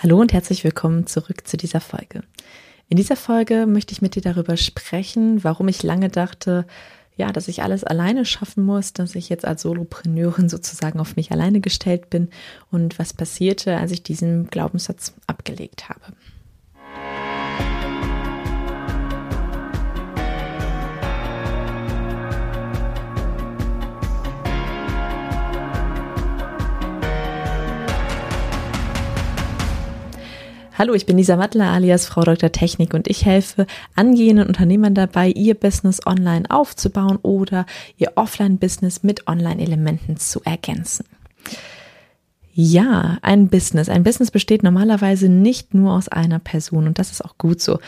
Hallo und herzlich willkommen zurück zu dieser Folge. In dieser Folge möchte ich mit dir darüber sprechen, warum ich lange dachte, ja, dass ich alles alleine schaffen muss, dass ich jetzt als Solopreneurin sozusagen auf mich alleine gestellt bin und was passierte, als ich diesen Glaubenssatz abgelegt habe. Hallo, ich bin Lisa Mattler alias Frau Dr. Technik und ich helfe angehenden Unternehmern dabei, ihr Business online aufzubauen oder ihr Offline-Business mit Online-Elementen zu ergänzen. Ja, ein Business. Ein Business besteht normalerweise nicht nur aus einer Person und das ist auch gut so.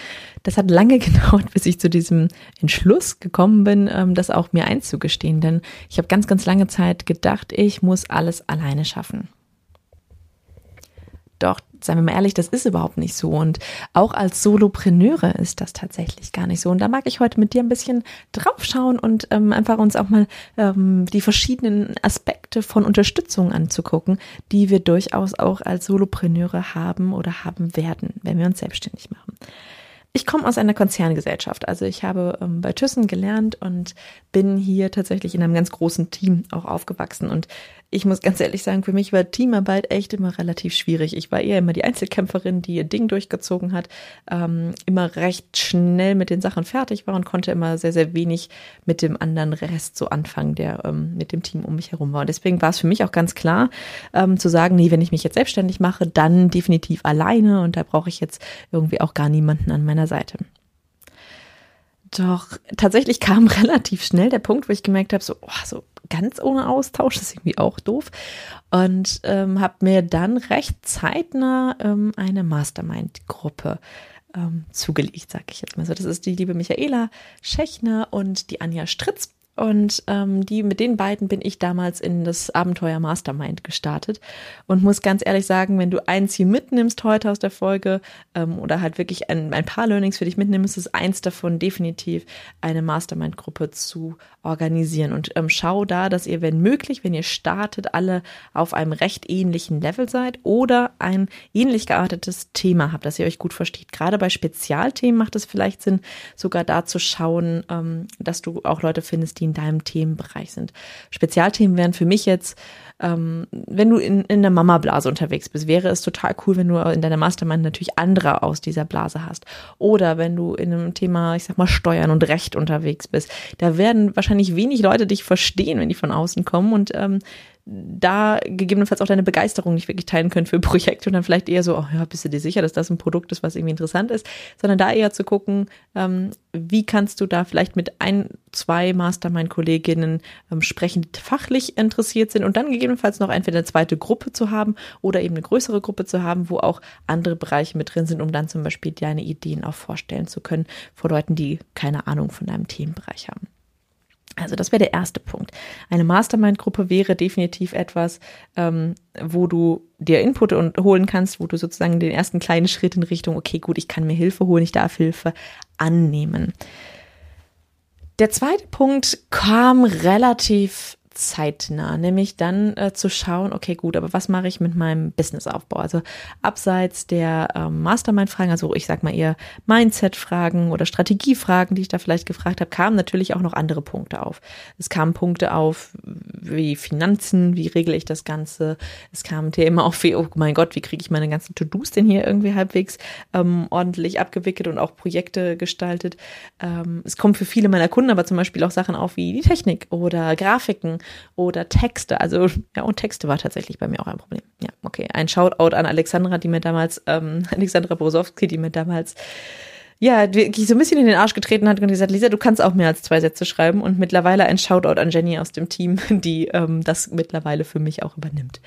Das hat lange gedauert, bis ich zu diesem Entschluss gekommen bin, ähm, das auch mir einzugestehen, denn ich habe ganz, ganz lange Zeit gedacht, ich muss alles alleine schaffen. Doch seien wir mal ehrlich, das ist überhaupt nicht so. Und auch als Solopreneure ist das tatsächlich gar nicht so. Und da mag ich heute mit dir ein bisschen draufschauen und ähm, einfach uns auch mal ähm, die verschiedenen Aspekte von Unterstützung anzugucken, die wir durchaus auch als Solopreneure haben oder haben werden, wenn wir uns selbstständig machen. Ich komme aus einer Konzerngesellschaft. Also ich habe ähm, bei Thyssen gelernt und bin hier tatsächlich in einem ganz großen Team auch aufgewachsen. Und ich muss ganz ehrlich sagen, für mich war Teamarbeit echt immer relativ schwierig. Ich war eher immer die Einzelkämpferin, die ihr Ding durchgezogen hat, ähm, immer recht schnell mit den Sachen fertig war und konnte immer sehr, sehr wenig mit dem anderen Rest so anfangen, der ähm, mit dem Team um mich herum war. Und deswegen war es für mich auch ganz klar ähm, zu sagen, nee, wenn ich mich jetzt selbstständig mache, dann definitiv alleine und da brauche ich jetzt irgendwie auch gar niemanden an meiner Seite. Doch tatsächlich kam relativ schnell der Punkt, wo ich gemerkt habe, so, oh, so ganz ohne Austausch, das ist irgendwie auch doof. Und ähm, habe mir dann recht zeitnah ähm, eine Mastermind-Gruppe ähm, zugelegt, sag ich jetzt mal so. Das ist die liebe Michaela Schechner und die Anja Stritz. Und ähm, die, mit den beiden bin ich damals in das Abenteuer Mastermind gestartet. Und muss ganz ehrlich sagen, wenn du eins hier mitnimmst heute aus der Folge ähm, oder halt wirklich ein, ein paar Learnings für dich mitnimmst, ist eins davon definitiv eine Mastermind-Gruppe zu organisieren. Und ähm, schau da, dass ihr, wenn möglich, wenn ihr startet, alle auf einem recht ähnlichen Level seid oder ein ähnlich geartetes Thema habt, dass ihr euch gut versteht. Gerade bei Spezialthemen macht es vielleicht Sinn, sogar da zu schauen, ähm, dass du auch Leute findest, die in deinem Themenbereich sind. Spezialthemen wären für mich jetzt, ähm, wenn du in, in der Mama-Blase unterwegs bist, wäre es total cool, wenn du in deiner Mastermind natürlich andere aus dieser Blase hast. Oder wenn du in einem Thema, ich sag mal, Steuern und Recht unterwegs bist. Da werden wahrscheinlich wenig Leute dich verstehen, wenn die von außen kommen. Und ähm, da gegebenenfalls auch deine Begeisterung nicht wirklich teilen können für Projekte und dann vielleicht eher so, oh ja, bist du dir sicher, dass das ein Produkt ist, was irgendwie interessant ist, sondern da eher zu gucken, ähm, wie kannst du da vielleicht mit ein, zwei Mastermind-Kolleginnen ähm, sprechen, die fachlich interessiert sind und dann gegebenenfalls noch entweder eine zweite Gruppe zu haben oder eben eine größere Gruppe zu haben, wo auch andere Bereiche mit drin sind, um dann zum Beispiel deine Ideen auch vorstellen zu können vor Leuten, die keine Ahnung von deinem Themenbereich haben. Also das wäre der erste Punkt. Eine Mastermind-Gruppe wäre definitiv etwas, ähm, wo du dir Input und holen kannst, wo du sozusagen den ersten kleinen Schritt in Richtung, okay, gut, ich kann mir Hilfe holen, ich darf Hilfe annehmen. Der zweite Punkt kam relativ zeitnah, nämlich dann äh, zu schauen, okay, gut, aber was mache ich mit meinem Businessaufbau? Also abseits der ähm, Mastermind-Fragen, also ich sag mal eher Mindset-Fragen oder Strategiefragen, die ich da vielleicht gefragt habe, kamen natürlich auch noch andere Punkte auf. Es kamen Punkte auf wie Finanzen, wie regle ich das Ganze? Es kamen Themen auf wie, oh mein Gott, wie kriege ich meine ganzen To-Dos denn hier irgendwie halbwegs ähm, ordentlich abgewickelt und auch Projekte gestaltet? Ähm, es kommen für viele meiner Kunden aber zum Beispiel auch Sachen auf wie die Technik oder Grafiken oder Texte. Also, ja, und Texte war tatsächlich bei mir auch ein Problem. Ja, okay. Ein Shoutout an Alexandra, die mir damals, ähm, Alexandra Borosowski, die mir damals ja, wirklich so ein bisschen in den Arsch getreten hat und gesagt, Lisa, du kannst auch mehr als zwei Sätze schreiben. Und mittlerweile ein Shoutout an Jenny aus dem Team, die ähm, das mittlerweile für mich auch übernimmt.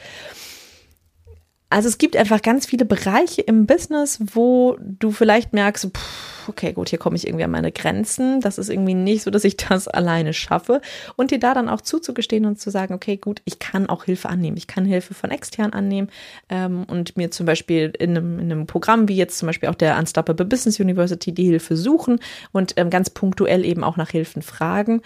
Also es gibt einfach ganz viele Bereiche im Business, wo du vielleicht merkst, pff, okay, gut, hier komme ich irgendwie an meine Grenzen. Das ist irgendwie nicht so, dass ich das alleine schaffe. Und dir da dann auch zuzugestehen und zu sagen, okay, gut, ich kann auch Hilfe annehmen. Ich kann Hilfe von extern annehmen ähm, und mir zum Beispiel in einem, in einem Programm wie jetzt zum Beispiel auch der Unstoppable Business University die Hilfe suchen und ähm, ganz punktuell eben auch nach Hilfen fragen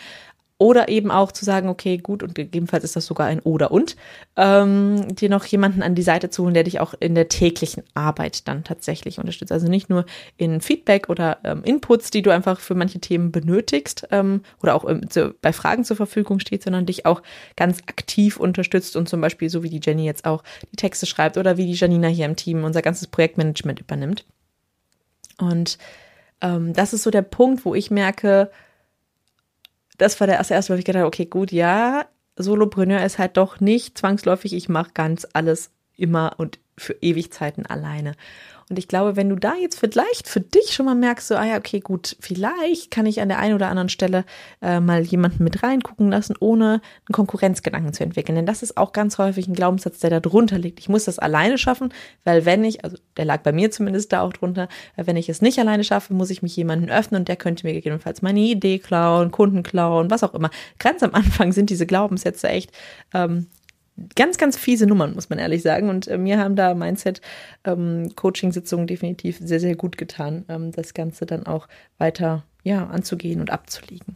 Oder eben auch zu sagen, okay, gut, und gegebenenfalls ist das sogar ein Oder und, ähm, dir noch jemanden an die Seite zu holen, der dich auch in der täglichen Arbeit dann tatsächlich unterstützt. Also nicht nur in Feedback oder ähm, Inputs, die du einfach für manche Themen benötigst ähm, oder auch ähm, zu, bei Fragen zur Verfügung steht, sondern dich auch ganz aktiv unterstützt und zum Beispiel so wie die Jenny jetzt auch die Texte schreibt oder wie die Janina hier im Team unser ganzes Projektmanagement übernimmt. Und ähm, das ist so der Punkt, wo ich merke, das war der erste, erste, wo ich gedacht habe, okay, gut, ja, Solopreneur ist halt doch nicht zwangsläufig, ich mache ganz alles immer und für Ewigzeiten alleine. Und ich glaube, wenn du da jetzt vielleicht für dich schon mal merkst, so, ah ja, okay, gut, vielleicht kann ich an der einen oder anderen Stelle äh, mal jemanden mit reingucken lassen, ohne einen Konkurrenzgedanken zu entwickeln. Denn das ist auch ganz häufig ein Glaubenssatz, der da drunter liegt. Ich muss das alleine schaffen, weil wenn ich, also der lag bei mir zumindest da auch drunter, weil wenn ich es nicht alleine schaffe, muss ich mich jemanden öffnen und der könnte mir gegebenenfalls meine Idee klauen, Kunden klauen, was auch immer. Ganz am Anfang sind diese Glaubenssätze echt ähm, ganz, ganz fiese Nummern, muss man ehrlich sagen. Und äh, mir haben da Mindset-Coaching-Sitzungen ähm, definitiv sehr, sehr gut getan, ähm, das Ganze dann auch weiter ja, anzugehen und abzulegen.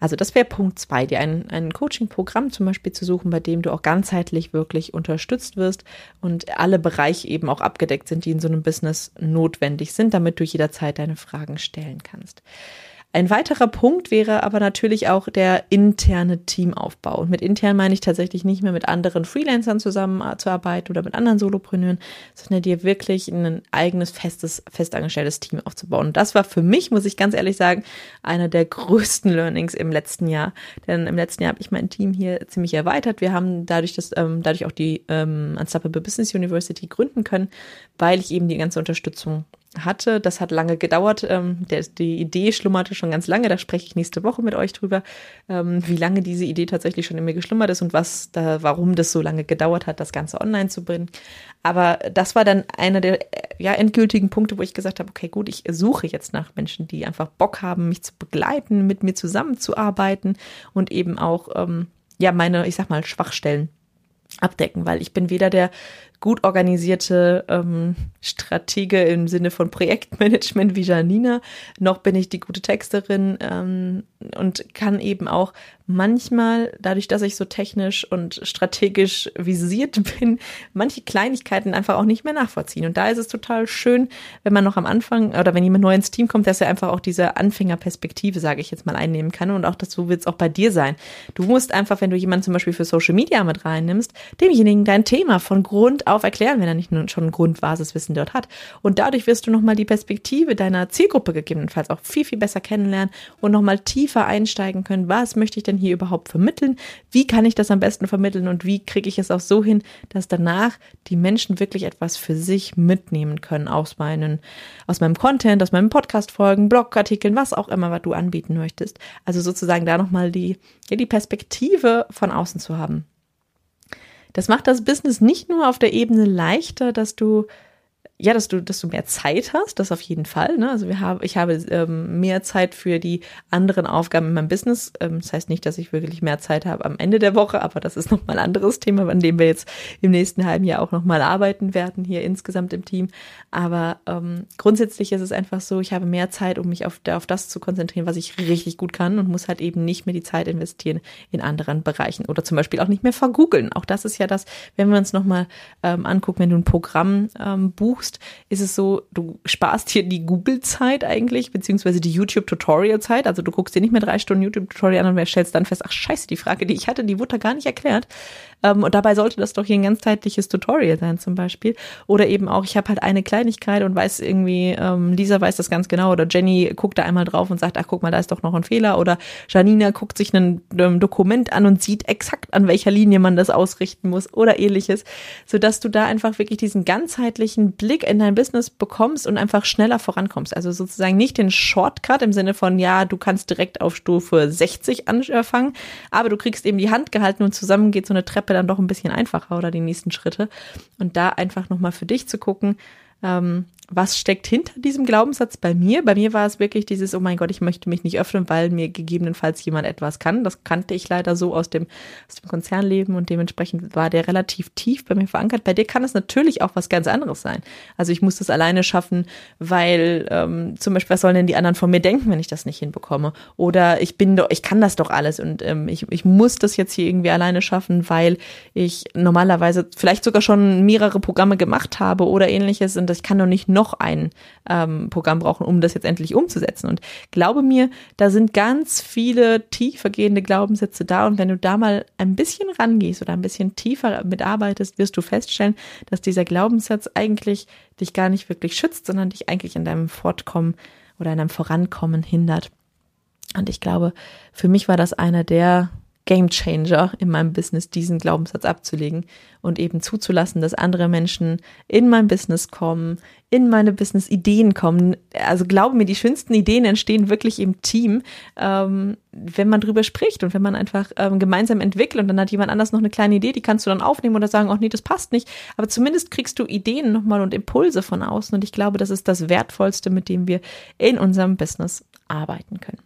Also das wäre Punkt zwei, dir ein, ein Coaching-Programm zum Beispiel zu suchen, bei dem du auch ganzheitlich wirklich unterstützt wirst und alle Bereiche eben auch abgedeckt sind, die in so einem Business notwendig sind, damit du jederzeit deine Fragen stellen kannst. Ein weiterer Punkt wäre aber natürlich auch der interne Teamaufbau. Und mit intern meine ich tatsächlich nicht mehr mit anderen Freelancern zusammenzuarbeiten oder mit anderen Solopreneuren, sondern dir wirklich ein eigenes festes, festangestelltes Team aufzubauen. Und das war für mich, muss ich ganz ehrlich sagen, einer der größten Learnings im letzten Jahr. Denn im letzten Jahr habe ich mein Team hier ziemlich erweitert. Wir haben dadurch, dass, ähm, dadurch auch die ähm, Unstoppable Business University gründen können, weil ich eben die ganze Unterstützung hatte. Das hat lange gedauert. Ähm, der, die Idee schlummerte schon ganz lange. Da spreche ich nächste Woche mit euch drüber, ähm, wie lange diese Idee tatsächlich schon in mir geschlummert ist und was da, warum das so lange gedauert hat, das Ganze online zu bringen. Aber das war dann einer der ja, endgültigen Punkte, wo ich gesagt habe, okay, gut, ich suche jetzt nach Menschen, die einfach Bock haben, mich zu begleiten, mit mir zusammenzuarbeiten und eben auch ähm, ja meine, ich sag mal, Schwachstellen abdecken, weil ich bin weder der gut organisierte ähm, Stratege im Sinne von Projektmanagement wie Janina, noch bin ich die gute Texterin ähm, und kann eben auch manchmal, dadurch, dass ich so technisch und strategisch visiert bin, manche Kleinigkeiten einfach auch nicht mehr nachvollziehen. Und da ist es total schön, wenn man noch am Anfang oder wenn jemand neu ins Team kommt, dass er einfach auch diese Anfängerperspektive, sage ich jetzt mal, einnehmen kann. Und auch so wird es auch bei dir sein. Du musst einfach, wenn du jemanden zum Beispiel für Social Media mit reinnimmst, demjenigen dein Thema von Grund auf erklären, wenn er nicht nur schon Grundbasiswissen dort hat. Und dadurch wirst du nochmal die Perspektive deiner Zielgruppe gegebenenfalls auch viel, viel besser kennenlernen und nochmal tiefer einsteigen können. Was möchte ich denn hier überhaupt vermitteln? Wie kann ich das am besten vermitteln und wie kriege ich es auch so hin, dass danach die Menschen wirklich etwas für sich mitnehmen können aus meinen, aus meinem Content, aus meinen Podcast-Folgen, Blogartikeln, was auch immer, was du anbieten möchtest. Also sozusagen da nochmal die, ja, die Perspektive von außen zu haben. Das macht das Business nicht nur auf der Ebene leichter, dass du ja, dass du, dass du mehr Zeit hast, das auf jeden Fall. Ne? Also wir haben, ich habe ähm, mehr Zeit für die anderen Aufgaben in meinem Business. Ähm, das heißt nicht, dass ich wirklich mehr Zeit habe am Ende der Woche, aber das ist nochmal ein anderes Thema, an dem wir jetzt im nächsten halben Jahr auch nochmal arbeiten werden, hier insgesamt im Team. Aber ähm, grundsätzlich ist es einfach so, ich habe mehr Zeit, um mich auf, auf das zu konzentrieren, was ich richtig gut kann und muss halt eben nicht mehr die Zeit investieren in anderen Bereichen oder zum Beispiel auch nicht mehr vergoogeln. Auch das ist ja das, wenn wir uns nochmal ähm, angucken, wenn du ein Programm ähm, buchst, suchst, ist es so, du sparst hier die Google-Zeit eigentlich, beziehungsweise die YouTube-Tutorial-Zeit. Also du guckst dir nicht mehr drei Stunden YouTube-Tutorial an und stellst dann fest, ach scheiße, die Frage, die ich hatte, die wurde gar nicht erklärt. Ähm, und dabei sollte das doch hier ein ganzheitliches Tutorial sein zum Beispiel. Oder eben auch, ich habe halt eine Kleinigkeit und weiß irgendwie, ähm, Lisa weiß das ganz genau oder Jenny guckt da einmal drauf und sagt, ach guck mal, da ist doch noch ein Fehler. Oder Janina guckt sich ein, ein Dokument an und sieht exakt, an welcher Linie man das ausrichten muss oder ähnliches. Sodass du da einfach wirklich diesen ganzheitlichen Blick in dein Business bekommst und einfach schneller vorankommst. Also sozusagen nicht den Shortcut im Sinne von, ja, du kannst direkt auf Stufe 60 anfangen, aber du kriegst eben die Hand gehalten und zusammen geht so eine Treppe Treppe dann doch ein bisschen einfacher oder die nächsten Schritte. Und da einfach nochmal für dich zu gucken, ähm, was steckt hinter diesem Glaubenssatz bei mir? Bei mir war es wirklich dieses, oh mein Gott, ich möchte mich nicht öffnen, weil mir gegebenenfalls jemand etwas kann. Das kannte ich leider so aus dem, aus dem Konzernleben und dementsprechend war der relativ tief bei mir verankert. Bei dir kann es natürlich auch was ganz anderes sein. Also ich muss das alleine schaffen, weil ähm, zum Beispiel, was sollen denn die anderen von mir denken, wenn ich das nicht hinbekomme? Oder ich bin doch, ich kann das doch alles und ähm, ich, ich muss das jetzt hier irgendwie alleine schaffen, weil ich normalerweise vielleicht sogar schon mehrere Programme gemacht habe oder ähnliches und ich kann doch nicht noch ein ähm, Programm brauchen, um das jetzt endlich umzusetzen. Und glaube mir, da sind ganz viele tiefergehende Glaubenssätze da und wenn du da mal ein bisschen rangehst oder ein bisschen tiefer mitarbeitest, wirst du feststellen, dass dieser Glaubenssatz eigentlich dich gar nicht wirklich schützt, sondern dich eigentlich in deinem Fortkommen oder in deinem Vorankommen hindert. Und ich glaube, für mich war das einer der Game Changer in meinem Business, diesen Glaubenssatz abzulegen und eben zuzulassen, dass andere Menschen in mein Business kommen, in meine Business-Ideen kommen. Also glaube mir, die schönsten Ideen entstehen wirklich im Team, ähm, wenn man drüber spricht und wenn man einfach ähm, gemeinsam entwickelt und dann hat jemand anders noch eine kleine Idee, die kannst du dann aufnehmen oder sagen, ach nee, das passt nicht. Aber zumindest kriegst du Ideen nochmal und Impulse von außen und ich glaube, das ist das Wertvollste, mit dem wir in unserem Business arbeiten können.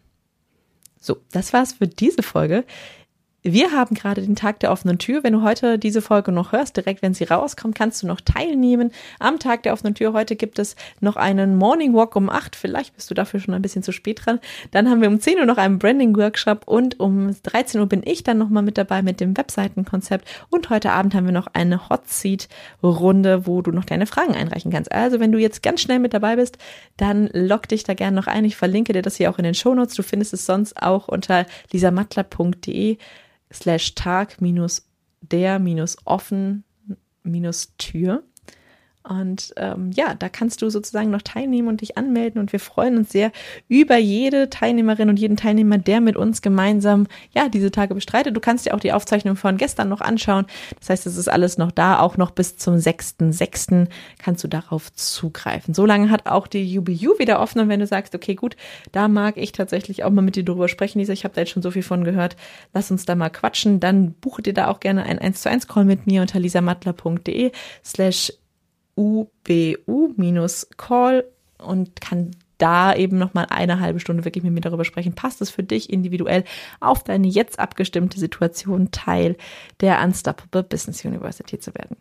So, das war's für diese Folge. Wir haben gerade den Tag der offenen Tür. Wenn du heute diese Folge noch hörst, direkt wenn sie rauskommt, kannst du noch teilnehmen. Am Tag der offenen Tür heute gibt es noch einen Morning Walk um 8. Vielleicht bist du dafür schon ein bisschen zu spät dran. Dann haben wir um 10 Uhr noch einen Branding Workshop und um 13 Uhr bin ich dann nochmal mit dabei mit dem Webseitenkonzept. Und heute Abend haben wir noch eine Hot Seat Runde, wo du noch deine Fragen einreichen kannst. Also wenn du jetzt ganz schnell mit dabei bist, dann log dich da gerne noch ein. Ich verlinke dir das hier auch in den Show Notes. Du findest es sonst auch unter lisamattler.de slash Tag minus der minus offen minus Tür. Und ähm, ja, da kannst du sozusagen noch teilnehmen und dich anmelden. Und wir freuen uns sehr über jede Teilnehmerin und jeden Teilnehmer, der mit uns gemeinsam ja diese Tage bestreitet. Du kannst dir auch die Aufzeichnung von gestern noch anschauen. Das heißt, es ist alles noch da. Auch noch bis zum 6.6. kannst du darauf zugreifen. So lange hat auch die UBU wieder offen. Und wenn du sagst, okay, gut, da mag ich tatsächlich auch mal mit dir drüber sprechen, Lisa, ich habe da jetzt schon so viel von gehört, lass uns da mal quatschen, dann buche dir da auch gerne ein 1 zu 1 Call mit mir unter lisamattler.de slash ubu-call und kann da eben nochmal eine halbe Stunde wirklich mit mir darüber sprechen. Passt es für dich individuell auf deine jetzt abgestimmte Situation Teil der Unstoppable Business University zu werden?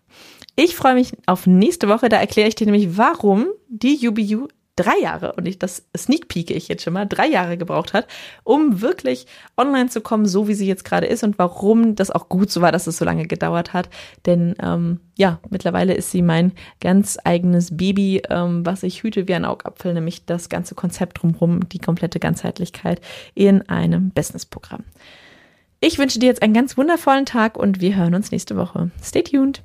Ich freue mich auf nächste Woche. Da erkläre ich dir nämlich, warum die UBU drei Jahre, und ich, das sneak peeke ich jetzt schon mal, drei Jahre gebraucht hat, um wirklich online zu kommen, so wie sie jetzt gerade ist und warum das auch gut so war, dass es so lange gedauert hat. Denn ähm, ja, mittlerweile ist sie mein ganz eigenes Baby, ähm, was ich hüte wie ein Augapfel, nämlich das ganze Konzept drumherum, die komplette Ganzheitlichkeit in einem Businessprogramm. Ich wünsche dir jetzt einen ganz wundervollen Tag und wir hören uns nächste Woche. Stay tuned!